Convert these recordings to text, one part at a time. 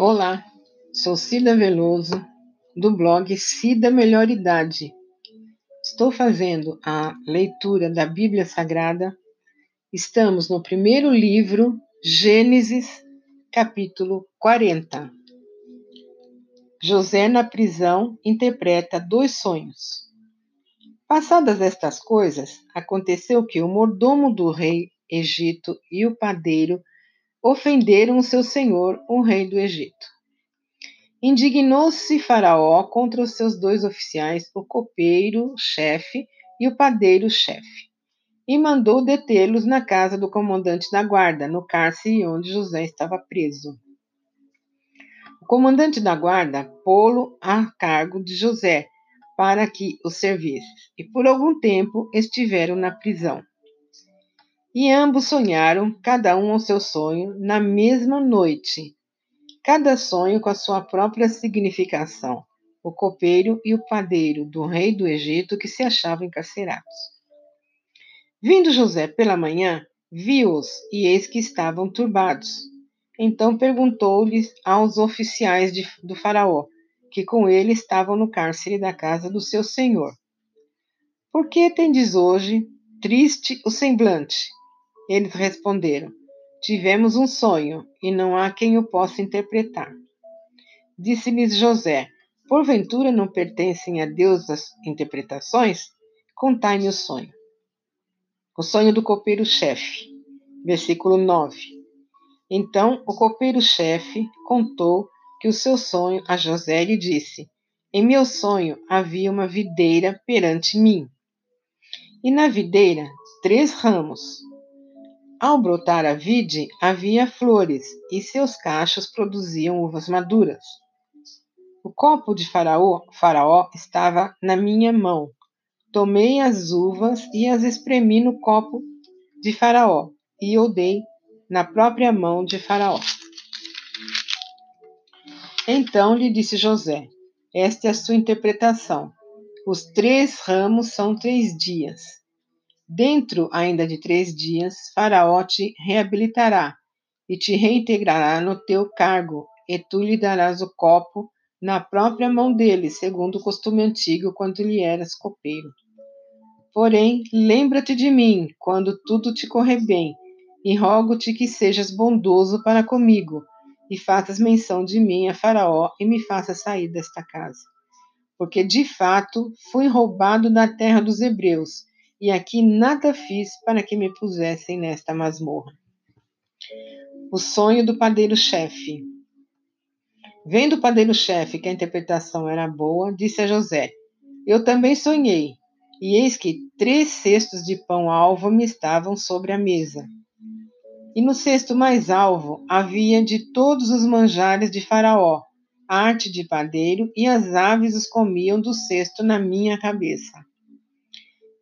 Olá, sou Cida Veloso, do blog Cida Melhor Idade. Estou fazendo a leitura da Bíblia Sagrada. Estamos no primeiro livro, Gênesis, capítulo 40. José, na prisão, interpreta dois sonhos. Passadas estas coisas, aconteceu que o mordomo do rei Egito e o padeiro ofenderam o seu senhor, o rei do Egito. Indignou-se Faraó contra os seus dois oficiais, o copeiro-chefe e o padeiro-chefe, e mandou detê-los na casa do comandante da guarda, no cárcere onde José estava preso. O comandante da guarda pô-lo a cargo de José, para que o servisse, e por algum tempo estiveram na prisão. E ambos sonharam, cada um o seu sonho, na mesma noite, cada sonho com a sua própria significação, o copeiro e o padeiro do rei do Egito que se achavam encarcerados. Vindo José pela manhã, viu-os e eis que estavam turbados. Então perguntou-lhes aos oficiais de, do Faraó, que com ele estavam no cárcere da casa do seu senhor: Por que tendes hoje triste o semblante? Eles responderam: Tivemos um sonho, e não há quem o possa interpretar. Disse-lhes José: Porventura não pertencem a Deus as interpretações? Contai-me o sonho. O sonho do copeiro-chefe. Versículo 9. Então o copeiro-chefe contou que o seu sonho a José lhe disse: Em meu sonho havia uma videira perante mim. E na videira três ramos, ao brotar a vide, havia flores, e seus cachos produziam uvas maduras. O copo de faraó, faraó estava na minha mão. Tomei as uvas e as espremi no copo de Faraó, e o dei na própria mão de Faraó. Então lhe disse José: Esta é a sua interpretação. Os três ramos são três dias. Dentro ainda de três dias, Faraó te reabilitará e te reintegrará no teu cargo, e tu lhe darás o copo na própria mão dele, segundo o costume antigo, quando lhe eras copeiro. Porém, lembra-te de mim, quando tudo te correr bem, e rogo-te que sejas bondoso para comigo, e faças menção de mim a Faraó, e me faças sair desta casa. Porque de fato fui roubado da terra dos hebreus, e aqui nada fiz para que me pusessem nesta masmorra. O sonho do padeiro-chefe. Vendo o padeiro-chefe que a interpretação era boa, disse a José: Eu também sonhei, e eis que três cestos de pão alvo me estavam sobre a mesa. E no cesto mais alvo havia de todos os manjares de Faraó, arte de padeiro, e as aves os comiam do cesto na minha cabeça.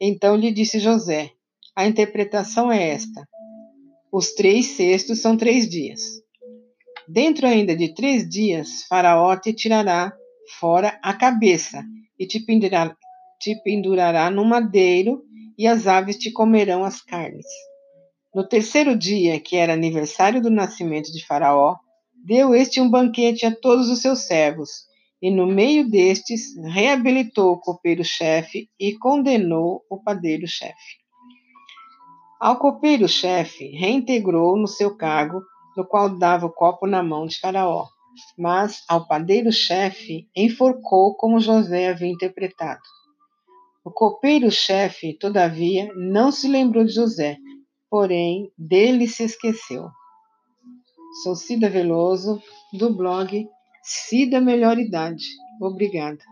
Então lhe disse José: A interpretação é esta: os três cestos são três dias. Dentro ainda de três dias, Faraó te tirará fora a cabeça e te pendurará, te pendurará no madeiro, e as aves te comerão as carnes. No terceiro dia, que era aniversário do nascimento de Faraó, deu este um banquete a todos os seus servos, e no meio destes reabilitou o copeiro-chefe e condenou o padeiro-chefe. Ao copeiro-chefe reintegrou no seu cargo, no qual dava o copo na mão de Faraó, mas ao padeiro-chefe enforcou como José havia interpretado. O copeiro-chefe, todavia, não se lembrou de José, porém dele se esqueceu. Sou Cida Veloso, do blog Cida Melhor Idade. Obrigada.